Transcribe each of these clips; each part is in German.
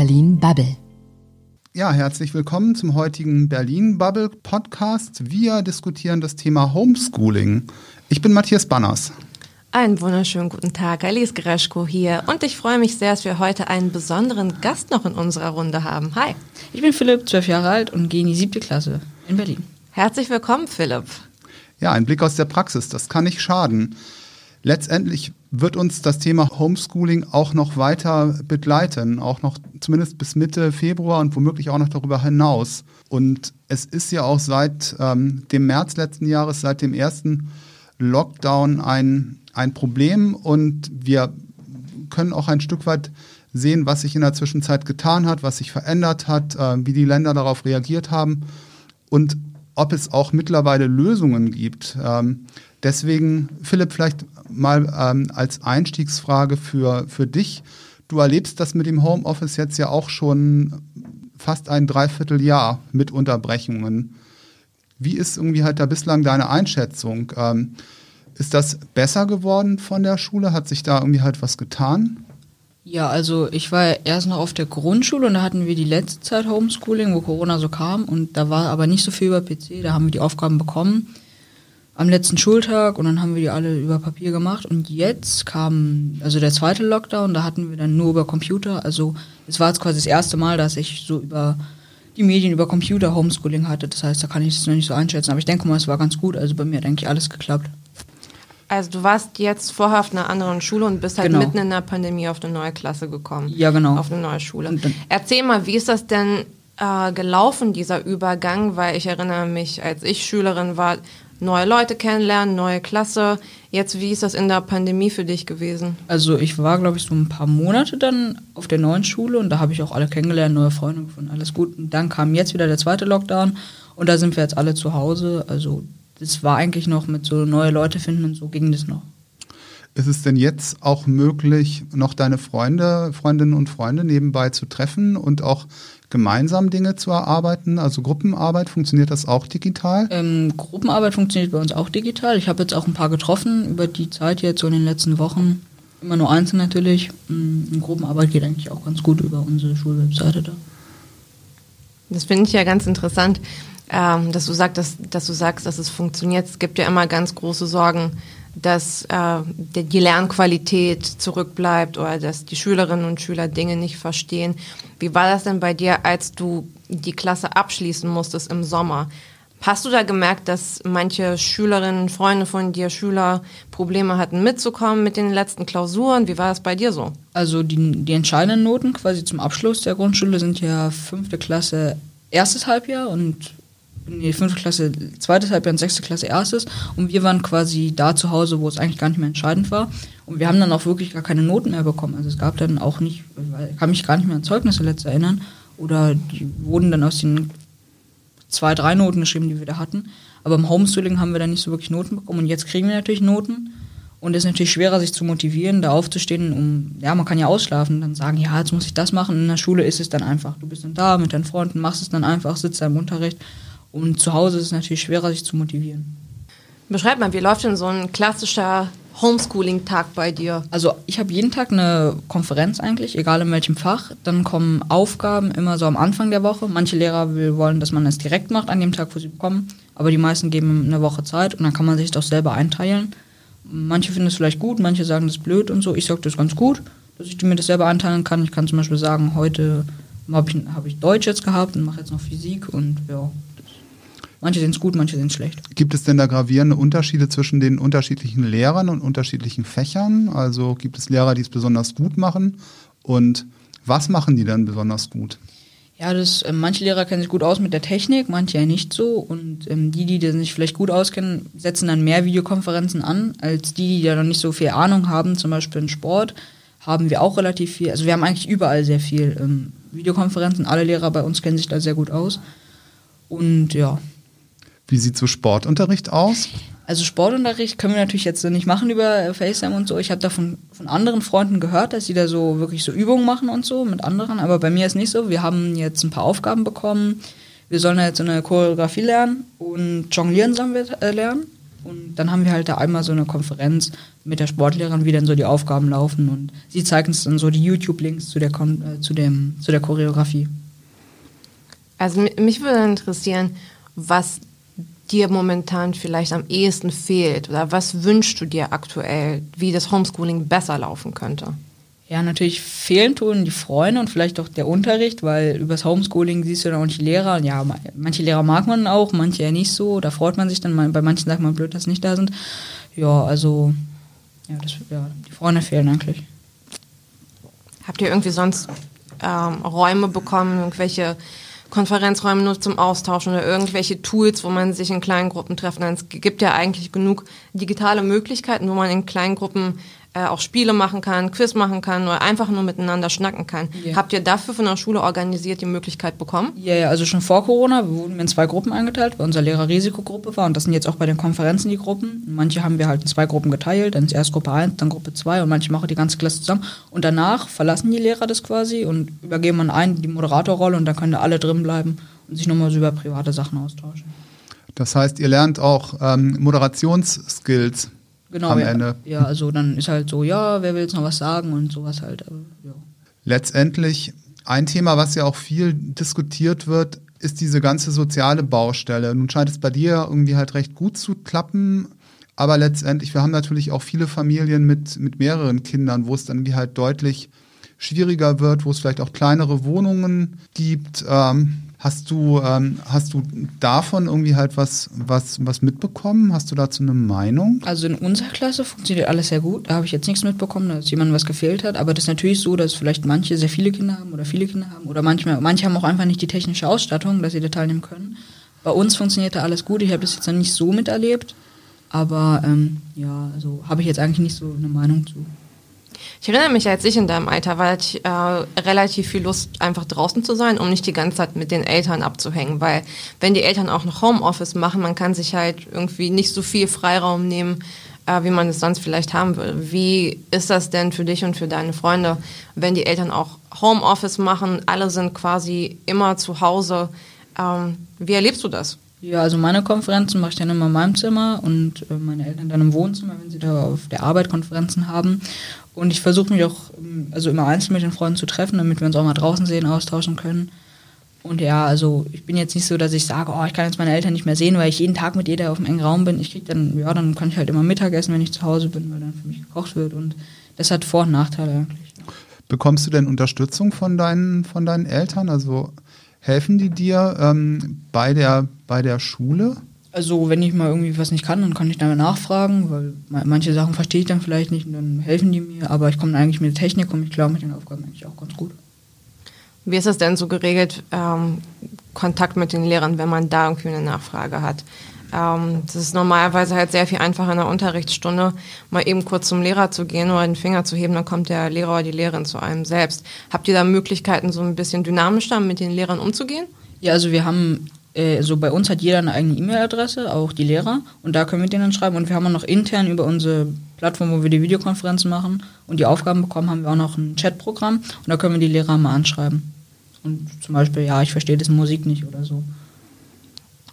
Berlin Bubble. Ja, herzlich willkommen zum heutigen Berlin Bubble Podcast. Wir diskutieren das Thema Homeschooling. Ich bin Matthias Banners. Einen wunderschönen guten Tag, Alice Greschko hier und ich freue mich sehr, dass wir heute einen besonderen Gast noch in unserer Runde haben. Hi. Ich bin Philipp, zwölf Jahre alt und gehe in die siebte Klasse in Berlin. Herzlich willkommen, Philipp. Ja, ein Blick aus der Praxis, das kann nicht schaden. Letztendlich wird uns das Thema Homeschooling auch noch weiter begleiten, auch noch zumindest bis Mitte Februar und womöglich auch noch darüber hinaus. Und es ist ja auch seit ähm, dem März letzten Jahres, seit dem ersten Lockdown ein ein Problem und wir können auch ein Stück weit sehen, was sich in der Zwischenzeit getan hat, was sich verändert hat, äh, wie die Länder darauf reagiert haben und ob es auch mittlerweile Lösungen gibt. Ähm, deswegen, Philipp, vielleicht mal ähm, als Einstiegsfrage für, für dich. Du erlebst das mit dem Homeoffice jetzt ja auch schon fast ein Dreivierteljahr mit Unterbrechungen. Wie ist irgendwie halt da bislang deine Einschätzung? Ähm, ist das besser geworden von der Schule? Hat sich da irgendwie halt was getan? Ja, also ich war erst noch auf der Grundschule und da hatten wir die letzte Zeit Homeschooling, wo Corona so kam und da war aber nicht so viel über PC, da haben wir die Aufgaben bekommen am letzten Schultag und dann haben wir die alle über Papier gemacht und jetzt kam also der zweite Lockdown, da hatten wir dann nur über Computer, also es war jetzt quasi das erste Mal, dass ich so über die Medien über Computer Homeschooling hatte, das heißt, da kann ich es noch nicht so einschätzen, aber ich denke mal, es war ganz gut, also bei mir hat eigentlich alles geklappt. Also du warst jetzt vorher auf einer anderen Schule und bist halt genau. mitten in der Pandemie auf eine neue Klasse gekommen. Ja, genau. Auf eine neue Schule. Erzähl mal, wie ist das denn äh, gelaufen, dieser Übergang? Weil ich erinnere mich, als ich Schülerin war, neue Leute kennenlernen, neue Klasse. Jetzt, wie ist das in der Pandemie für dich gewesen? Also ich war, glaube ich, so ein paar Monate dann auf der neuen Schule und da habe ich auch alle kennengelernt, neue Freunde gefunden, alles gut. Und dann kam jetzt wieder der zweite Lockdown und da sind wir jetzt alle zu Hause. Also das war eigentlich noch mit so neue Leute finden und so ging das noch. Ist es denn jetzt auch möglich, noch deine Freunde, Freundinnen und Freunde nebenbei zu treffen und auch gemeinsam Dinge zu erarbeiten? Also Gruppenarbeit, funktioniert das auch digital? Ähm, Gruppenarbeit funktioniert bei uns auch digital. Ich habe jetzt auch ein paar getroffen über die Zeit jetzt so in den letzten Wochen. Immer nur einzeln natürlich. Ähm, Gruppenarbeit geht eigentlich auch ganz gut über unsere Schulwebseite da. Das finde ich ja ganz interessant ähm, dass, du sagst, dass, dass du sagst, dass es funktioniert. Es gibt ja immer ganz große Sorgen, dass äh, die Lernqualität zurückbleibt oder dass die Schülerinnen und Schüler Dinge nicht verstehen. Wie war das denn bei dir, als du die Klasse abschließen musstest im Sommer? Hast du da gemerkt, dass manche Schülerinnen, Freunde von dir, Schüler Probleme hatten mitzukommen mit den letzten Klausuren? Wie war das bei dir so? Also die, die entscheidenden Noten quasi zum Abschluss der Grundschule sind ja fünfte Klasse erstes Halbjahr und die fünfte Klasse zweites Halbjahr und sechste Klasse erstes. Und wir waren quasi da zu Hause, wo es eigentlich gar nicht mehr entscheidend war. Und wir haben dann auch wirklich gar keine Noten mehr bekommen. Also es gab dann auch nicht, ich kann mich gar nicht mehr an Zeugnisse letzt erinnern. Oder die wurden dann aus den zwei, drei Noten geschrieben, die wir da hatten. Aber im Homeschooling haben wir dann nicht so wirklich Noten bekommen. Und jetzt kriegen wir natürlich Noten. Und es ist natürlich schwerer, sich zu motivieren, da aufzustehen, um, ja, man kann ja ausschlafen dann sagen, ja, jetzt muss ich das machen. In der Schule ist es dann einfach. Du bist dann da mit deinen Freunden, machst es dann einfach, sitzt da im Unterricht. Und zu Hause ist es natürlich schwerer, sich zu motivieren. Beschreib mal, wie läuft denn so ein klassischer Homeschooling-Tag bei dir? Also ich habe jeden Tag eine Konferenz eigentlich, egal in welchem Fach. Dann kommen Aufgaben immer so am Anfang der Woche. Manche Lehrer wollen, dass man es direkt macht an dem Tag, wo sie kommen. Aber die meisten geben eine Woche Zeit und dann kann man sich das selber einteilen. Manche finden es vielleicht gut, manche sagen das blöd und so. Ich sage das ganz gut, dass ich mir das selber einteilen kann. Ich kann zum Beispiel sagen, heute habe ich, hab ich Deutsch jetzt gehabt und mache jetzt noch Physik und ja, Manche sind es gut, manche sind es schlecht. Gibt es denn da gravierende Unterschiede zwischen den unterschiedlichen Lehrern und unterschiedlichen Fächern? Also gibt es Lehrer, die es besonders gut machen? Und was machen die dann besonders gut? Ja, das, äh, manche Lehrer kennen sich gut aus mit der Technik, manche ja nicht so. Und ähm, die, die sich vielleicht gut auskennen, setzen dann mehr Videokonferenzen an, als die, die ja noch nicht so viel Ahnung haben, zum Beispiel in Sport, haben wir auch relativ viel. Also wir haben eigentlich überall sehr viel ähm, Videokonferenzen. Alle Lehrer bei uns kennen sich da sehr gut aus. Und ja, wie sieht so Sportunterricht aus? Also Sportunterricht können wir natürlich jetzt nicht machen über FaceTime und so. Ich habe davon von anderen Freunden gehört, dass sie da so wirklich so Übungen machen und so mit anderen. Aber bei mir ist nicht so. Wir haben jetzt ein paar Aufgaben bekommen. Wir sollen jetzt eine Choreografie lernen und Jonglieren sollen wir äh, lernen. Und dann haben wir halt da einmal so eine Konferenz mit der Sportlehrerin, wie dann so die Aufgaben laufen. Und sie zeigt uns dann so die YouTube-Links zu, der Kon äh, zu, dem, zu der Choreografie. Also mich würde interessieren, was dir momentan vielleicht am ehesten fehlt oder was wünschst du dir aktuell, wie das Homeschooling besser laufen könnte? Ja, natürlich fehlen tun die Freunde und vielleicht auch der Unterricht, weil übers Homeschooling siehst du dann auch nicht Lehrer. Ja, manche Lehrer mag man auch, manche ja nicht so. Da freut man sich dann, bei manchen sagt man blöd, dass sie nicht da sind. Ja, also, ja, das, ja die Freunde fehlen eigentlich. Habt ihr irgendwie sonst ähm, Räume bekommen, irgendwelche Konferenzräume nur zum Austauschen oder irgendwelche Tools, wo man sich in kleinen Gruppen treffen kann? Es gibt ja eigentlich genug digitale Möglichkeiten, wo man in kleinen Gruppen äh, auch Spiele machen kann, Quiz machen kann oder einfach nur miteinander schnacken kann. Yeah. Habt ihr dafür von der Schule organisiert die Möglichkeit bekommen? Ja, ja, also schon vor Corona wurden wir in zwei Gruppen eingeteilt, weil unser Lehrer Risikogruppe war und das sind jetzt auch bei den Konferenzen die Gruppen. Manche haben wir halt in zwei Gruppen geteilt, dann ist erst Gruppe 1, dann Gruppe 2 und manche machen die ganze Klasse zusammen und danach verlassen die Lehrer das quasi und übergeben man einen die Moderatorrolle und dann können da alle drin bleiben und sich nochmal so über private Sachen austauschen. Das heißt, ihr lernt auch ähm, Moderationsskills genau, am ja, Ende. Ja, also dann ist halt so, ja, wer will jetzt noch was sagen und sowas halt. Aber, ja. Letztendlich ein Thema, was ja auch viel diskutiert wird, ist diese ganze soziale Baustelle. Nun scheint es bei dir irgendwie halt recht gut zu klappen, aber letztendlich, wir haben natürlich auch viele Familien mit, mit mehreren Kindern, wo es dann irgendwie halt deutlich schwieriger wird, wo es vielleicht auch kleinere Wohnungen gibt. Ähm, Hast du, ähm, hast du davon irgendwie halt was, was, was mitbekommen? Hast du dazu eine Meinung? Also in unserer Klasse funktioniert alles sehr gut. Da habe ich jetzt nichts mitbekommen, dass jemandem was gefehlt hat. Aber das ist natürlich so, dass vielleicht manche sehr viele Kinder haben oder viele Kinder haben. Oder manchmal, manche haben auch einfach nicht die technische Ausstattung, dass sie da teilnehmen können. Bei uns funktioniert da alles gut. Ich habe das jetzt noch nicht so miterlebt. Aber ähm, ja, also habe ich jetzt eigentlich nicht so eine Meinung zu. Ich erinnere mich, als ich in deinem Alter war, hatte ich äh, relativ viel Lust, einfach draußen zu sein, um nicht die ganze Zeit mit den Eltern abzuhängen. Weil wenn die Eltern auch noch Homeoffice machen, man kann sich halt irgendwie nicht so viel Freiraum nehmen, äh, wie man es sonst vielleicht haben würde. Wie ist das denn für dich und für deine Freunde, wenn die Eltern auch Homeoffice machen, alle sind quasi immer zu Hause? Ähm, wie erlebst du das? Ja, also meine Konferenzen mache ich dann immer in meinem Zimmer und äh, meine Eltern dann im Wohnzimmer, wenn sie da auf der Arbeit Konferenzen haben. Und ich versuche mich auch ähm, also immer einzeln mit den Freunden zu treffen, damit wir uns auch mal draußen sehen, austauschen können. Und ja, also ich bin jetzt nicht so, dass ich sage, oh, ich kann jetzt meine Eltern nicht mehr sehen, weil ich jeden Tag mit jeder auf dem engen Raum bin. Ich krieg dann, ja, dann kann ich halt immer Mittag essen, wenn ich zu Hause bin, weil dann für mich gekocht wird. Und das hat Vor- und Nachteile eigentlich. Bekommst du denn Unterstützung von deinen, von deinen Eltern? Also helfen die dir ähm, bei, der, bei der Schule? Also wenn ich mal irgendwie was nicht kann, dann kann ich da nachfragen, weil manche Sachen verstehe ich dann vielleicht nicht und dann helfen die mir. Aber ich komme eigentlich mit der Technik und ich glaube mit den Aufgaben eigentlich auch ganz gut. Wie ist das denn so geregelt, ähm, Kontakt mit den Lehrern, wenn man da irgendwie eine Nachfrage hat? Ähm, das ist normalerweise halt sehr viel einfacher in der Unterrichtsstunde, mal eben kurz zum Lehrer zu gehen oder den Finger zu heben, dann kommt der Lehrer oder die Lehrerin zu einem selbst. Habt ihr da Möglichkeiten, so ein bisschen dynamischer mit den Lehrern umzugehen? Ja, also wir haben also bei uns hat jeder eine eigene E-Mail-Adresse, auch die Lehrer, und da können wir denen dann schreiben. Und wir haben auch noch intern über unsere Plattform, wo wir die Videokonferenzen machen und die Aufgaben bekommen, haben wir auch noch ein Chatprogramm und da können wir die Lehrer mal anschreiben. Und zum Beispiel, ja, ich verstehe das Musik nicht oder so.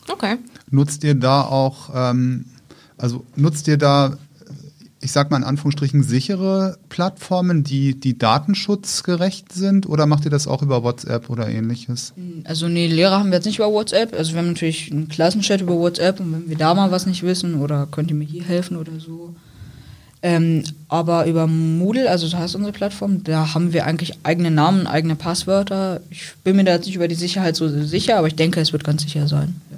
Okay. Nutzt ihr da auch, ähm, also nutzt ihr da ich sag mal in Anführungsstrichen, sichere Plattformen, die, die datenschutzgerecht sind? Oder macht ihr das auch über WhatsApp oder ähnliches? Also nee, Lehrer haben wir jetzt nicht über WhatsApp. Also wir haben natürlich einen Klassenchat über WhatsApp und wenn wir da mal was nicht wissen oder könnt ihr mir hier helfen oder so. Ähm, aber über Moodle, also das heißt unsere Plattform, da haben wir eigentlich eigene Namen, eigene Passwörter. Ich bin mir da jetzt nicht über die Sicherheit so sicher, aber ich denke, es wird ganz sicher sein. Ja.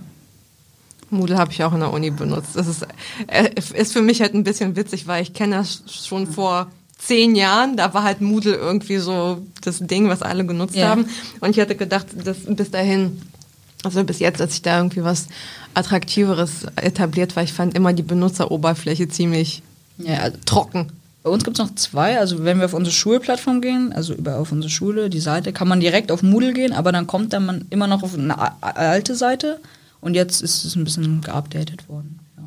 Moodle habe ich auch in der Uni benutzt. Das ist, äh, ist für mich halt ein bisschen witzig, weil ich kenne das schon vor zehn Jahren. Da war halt Moodle irgendwie so das Ding, was alle genutzt ja. haben. Und ich hatte gedacht, dass bis dahin, also bis jetzt, als ich da irgendwie was Attraktiveres etabliert war, ich fand immer die Benutzeroberfläche ziemlich ja, also trocken. Bei uns gibt es noch zwei. Also wenn wir auf unsere Schulplattform gehen, also über auf unsere Schule, die Seite, kann man direkt auf Moodle gehen, aber dann kommt dann man immer noch auf eine alte Seite und jetzt ist es ein bisschen geupdatet worden. Ja.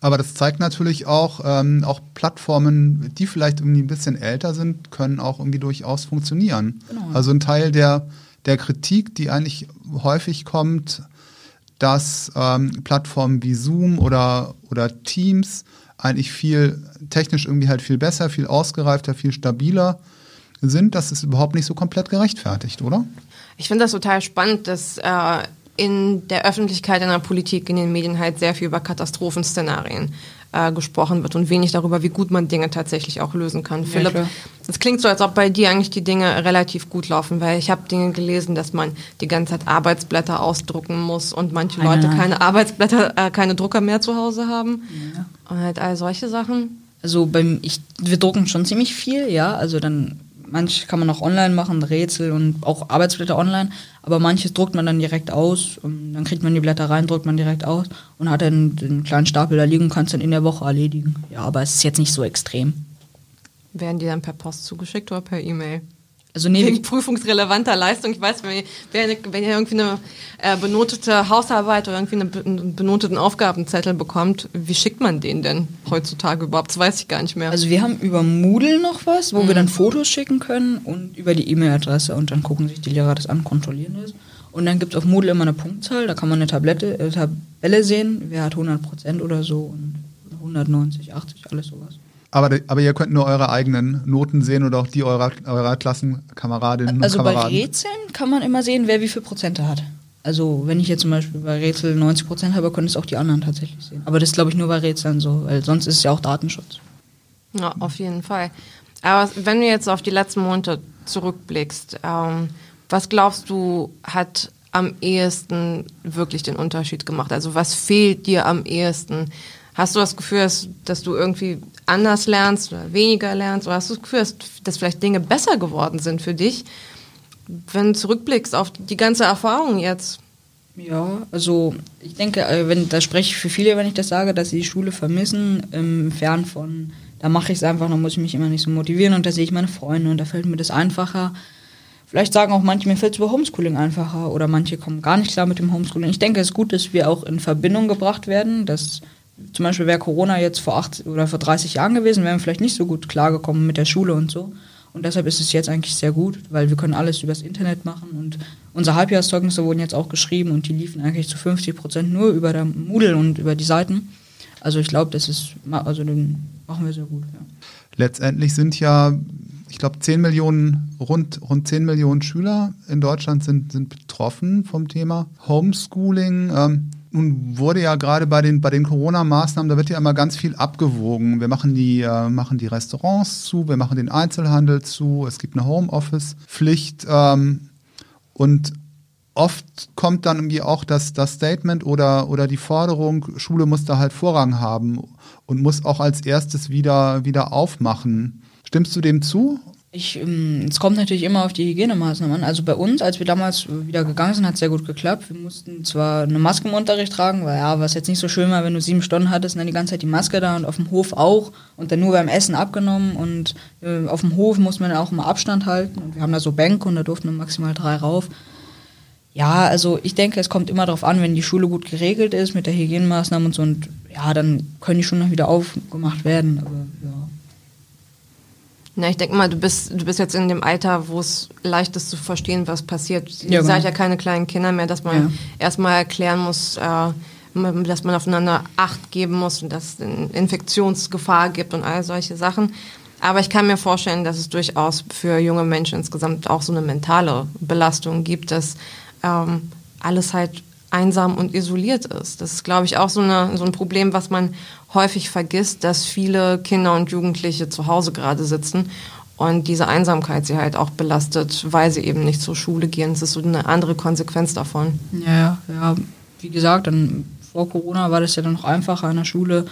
Aber das zeigt natürlich auch, ähm, auch Plattformen, die vielleicht irgendwie ein bisschen älter sind, können auch irgendwie durchaus funktionieren. Genau. Also ein Teil der, der Kritik, die eigentlich häufig kommt, dass ähm, Plattformen wie Zoom oder, oder Teams eigentlich viel technisch irgendwie halt viel besser, viel ausgereifter, viel stabiler sind. Das ist überhaupt nicht so komplett gerechtfertigt, oder? Ich finde das total spannend, dass äh, in der Öffentlichkeit, in der Politik, in den Medien halt sehr viel über Katastrophenszenarien äh, gesprochen wird und wenig darüber, wie gut man Dinge tatsächlich auch lösen kann. Ja, Philipp, es klingt so, als ob bei dir eigentlich die Dinge relativ gut laufen, weil ich habe Dinge gelesen, dass man die ganze Zeit Arbeitsblätter ausdrucken muss und manche nein, Leute nein. keine Arbeitsblätter, äh, keine Drucker mehr zu Hause haben ja. und halt all solche Sachen. Also beim, ich, wir drucken schon ziemlich viel, ja, also dann manche kann man auch online machen, Rätsel und auch Arbeitsblätter online, aber manches druckt man dann direkt aus und dann kriegt man die Blätter rein, druckt man direkt aus und hat dann den kleinen Stapel da liegen und kann es dann in der Woche erledigen. Ja, aber es ist jetzt nicht so extrem. Werden die dann per Post zugeschickt oder per E-Mail? Also nee, wegen prüfungsrelevanter Leistung. Ich weiß, wenn ihr, wenn ihr irgendwie eine äh, benotete Hausarbeit oder irgendwie eine, einen benoteten Aufgabenzettel bekommt, wie schickt man den denn heutzutage überhaupt? Das weiß ich gar nicht mehr. Also wir haben über Moodle noch was, wo mhm. wir dann Fotos schicken können und über die E-Mail-Adresse und dann gucken sich die Lehrer das an, kontrollieren das. Und dann gibt es auf Moodle immer eine Punktzahl, da kann man eine Tablette, äh, Tabelle sehen, wer hat 100% oder so und 190, 80, alles sowas. Aber, aber ihr könnt nur eure eigenen Noten sehen oder auch die eurer, eurer Klassenkameradinnen also und Kameraden. Also bei Rätseln kann man immer sehen, wer wie viel Prozente hat. Also wenn ich jetzt zum Beispiel bei Rätsel 90 Prozent habe, können es auch die anderen tatsächlich sehen. Aber das glaube ich, nur bei Rätseln so, weil sonst ist es ja auch Datenschutz. Ja, auf jeden Fall. Aber wenn du jetzt auf die letzten Monate zurückblickst, ähm, was glaubst du, hat am ehesten wirklich den Unterschied gemacht? Also was fehlt dir am ehesten? Hast du das Gefühl, dass, dass du irgendwie anders lernst oder weniger lernst? Oder hast du das Gefühl, dass, dass vielleicht Dinge besser geworden sind für dich, wenn du zurückblickst auf die ganze Erfahrung jetzt? Ja, also ich denke, äh, wenn, da spreche ich für viele, wenn ich das sage, dass sie die Schule vermissen, im Fern von, da mache ich es einfach, da muss ich mich immer nicht so motivieren und da sehe ich meine Freunde und da fällt mir das einfacher. Vielleicht sagen auch manche, mir fällt es über Homeschooling einfacher oder manche kommen gar nicht klar mit dem Homeschooling. Ich denke, es ist gut, dass wir auch in Verbindung gebracht werden, dass zum Beispiel wäre Corona jetzt vor acht oder vor 30 Jahren gewesen, wären wir vielleicht nicht so gut klargekommen mit der Schule und so. Und deshalb ist es jetzt eigentlich sehr gut, weil wir können alles übers Internet machen und unsere Halbjahreszeugnisse wurden jetzt auch geschrieben und die liefen eigentlich zu 50 Prozent nur über der Moodle und über die Seiten. Also ich glaube, das ist, also den machen wir sehr gut. Ja. Letztendlich sind ja, ich glaube, 10 Millionen, rund, rund 10 Millionen Schüler in Deutschland sind, sind betroffen vom Thema Homeschooling. Ähm, nun wurde ja gerade bei den, bei den Corona-Maßnahmen, da wird ja immer ganz viel abgewogen. Wir machen die, äh, machen die Restaurants zu, wir machen den Einzelhandel zu, es gibt eine Homeoffice-Pflicht ähm, und oft kommt dann irgendwie auch das, das Statement oder, oder die Forderung, Schule muss da halt Vorrang haben und muss auch als erstes wieder, wieder aufmachen. Stimmst du dem zu? Ich, ähm, es kommt natürlich immer auf die Hygienemaßnahmen an. Also bei uns, als wir damals wieder gegangen sind, hat es sehr gut geklappt. Wir mussten zwar eine Maske im Unterricht tragen, weil ja, was jetzt nicht so schön war, wenn du sieben Stunden hattest und dann die ganze Zeit die Maske da und auf dem Hof auch und dann nur beim Essen abgenommen und äh, auf dem Hof musste man auch immer Abstand halten und wir haben da so Bänke und da durften maximal drei rauf. Ja, also ich denke, es kommt immer darauf an, wenn die Schule gut geregelt ist mit der Hygienemaßnahmen und so und ja, dann können die schon noch wieder aufgemacht werden. Aber ja. Na, ich denke mal, du bist, du bist jetzt in dem Alter, wo es leicht ist zu verstehen, was passiert. Ihr seid ja keine kleinen Kinder mehr, dass man ja. erstmal erklären muss, äh, dass man aufeinander Acht geben muss und dass es Infektionsgefahr gibt und all solche Sachen. Aber ich kann mir vorstellen, dass es durchaus für junge Menschen insgesamt auch so eine mentale Belastung gibt, dass ähm, alles halt einsam und isoliert ist. Das ist, glaube ich, auch so, eine, so ein Problem, was man häufig vergisst, dass viele Kinder und Jugendliche zu Hause gerade sitzen und diese Einsamkeit sie halt auch belastet, weil sie eben nicht zur Schule gehen. Das ist so eine andere Konsequenz davon. Ja, ja, wie gesagt, dann vor Corona war das ja dann noch einfacher in der Schule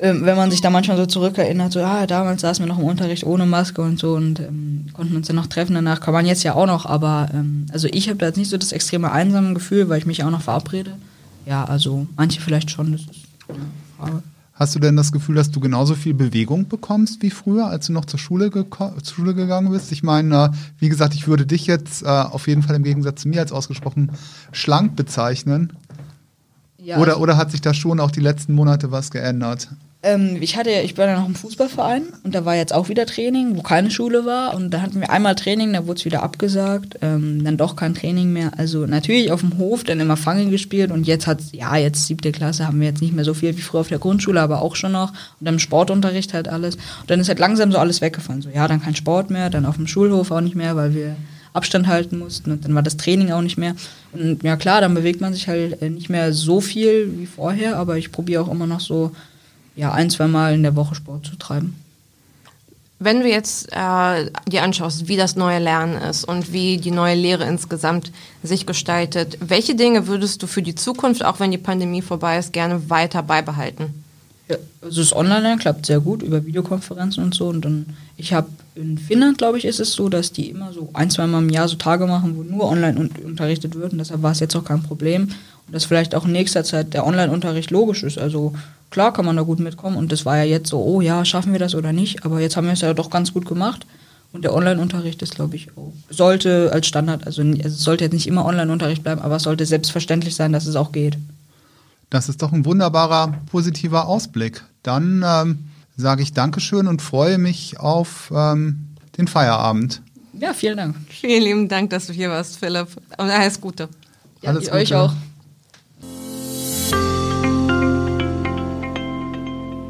ähm, wenn man sich da manchmal so zurückerinnert, so, ah, damals saßen wir noch im Unterricht ohne Maske und so und ähm, konnten uns dann noch treffen. Danach kann man jetzt ja auch noch, aber ähm, also ich habe da jetzt nicht so das extreme einsame Gefühl, weil ich mich auch noch verabrede. Ja, also manche vielleicht schon, das ist eine Frage. Hast du denn das Gefühl, dass du genauso viel Bewegung bekommst wie früher, als du noch zur Schule, zur Schule gegangen bist? Ich meine, wie gesagt, ich würde dich jetzt äh, auf jeden Fall im Gegensatz zu mir als ausgesprochen schlank bezeichnen. Ja, oder, oder hat sich da schon auch die letzten Monate was geändert? Ähm, ich hatte ja, ich war ja noch im Fußballverein und da war jetzt auch wieder Training, wo keine Schule war und da hatten wir einmal Training, da wurde es wieder abgesagt, ähm, dann doch kein Training mehr. Also natürlich auf dem Hof dann immer Fangen gespielt und jetzt hat ja jetzt siebte Klasse haben wir jetzt nicht mehr so viel wie früher auf der Grundschule, aber auch schon noch und dann im Sportunterricht halt alles und dann ist halt langsam so alles weggefallen. So ja, dann kein Sport mehr, dann auf dem Schulhof auch nicht mehr, weil wir Abstand halten mussten und dann war das Training auch nicht mehr. Und ja klar, dann bewegt man sich halt äh, nicht mehr so viel wie vorher, aber ich probiere auch immer noch so ja, ein, zwei Mal in der Woche Sport zu treiben. Wenn du jetzt äh, dir anschaust, wie das neue Lernen ist und wie die neue Lehre insgesamt sich gestaltet, welche Dinge würdest du für die Zukunft, auch wenn die Pandemie vorbei ist, gerne weiter beibehalten? Ja, also das Online-Lernen klappt sehr gut über Videokonferenzen und so. Und dann, ich habe in Finnland, glaube ich, ist es so, dass die immer so ein, zwei Mal im Jahr so Tage machen, wo nur online un unterrichtet wird. Und deshalb war es jetzt auch kein Problem. Dass vielleicht auch in nächster Zeit der Online-Unterricht logisch ist. Also klar kann man da gut mitkommen. Und das war ja jetzt so, oh ja, schaffen wir das oder nicht? Aber jetzt haben wir es ja doch ganz gut gemacht. Und der Online-Unterricht ist, glaube ich, auch, sollte als Standard, also es sollte jetzt nicht immer Online-Unterricht bleiben, aber es sollte selbstverständlich sein, dass es auch geht. Das ist doch ein wunderbarer, positiver Ausblick. Dann ähm, sage ich Dankeschön und freue mich auf ähm, den Feierabend. Ja, vielen Dank. Vielen lieben Dank, dass du hier warst, Philipp. Und alles Gute. Ja, alles Gute. euch auch.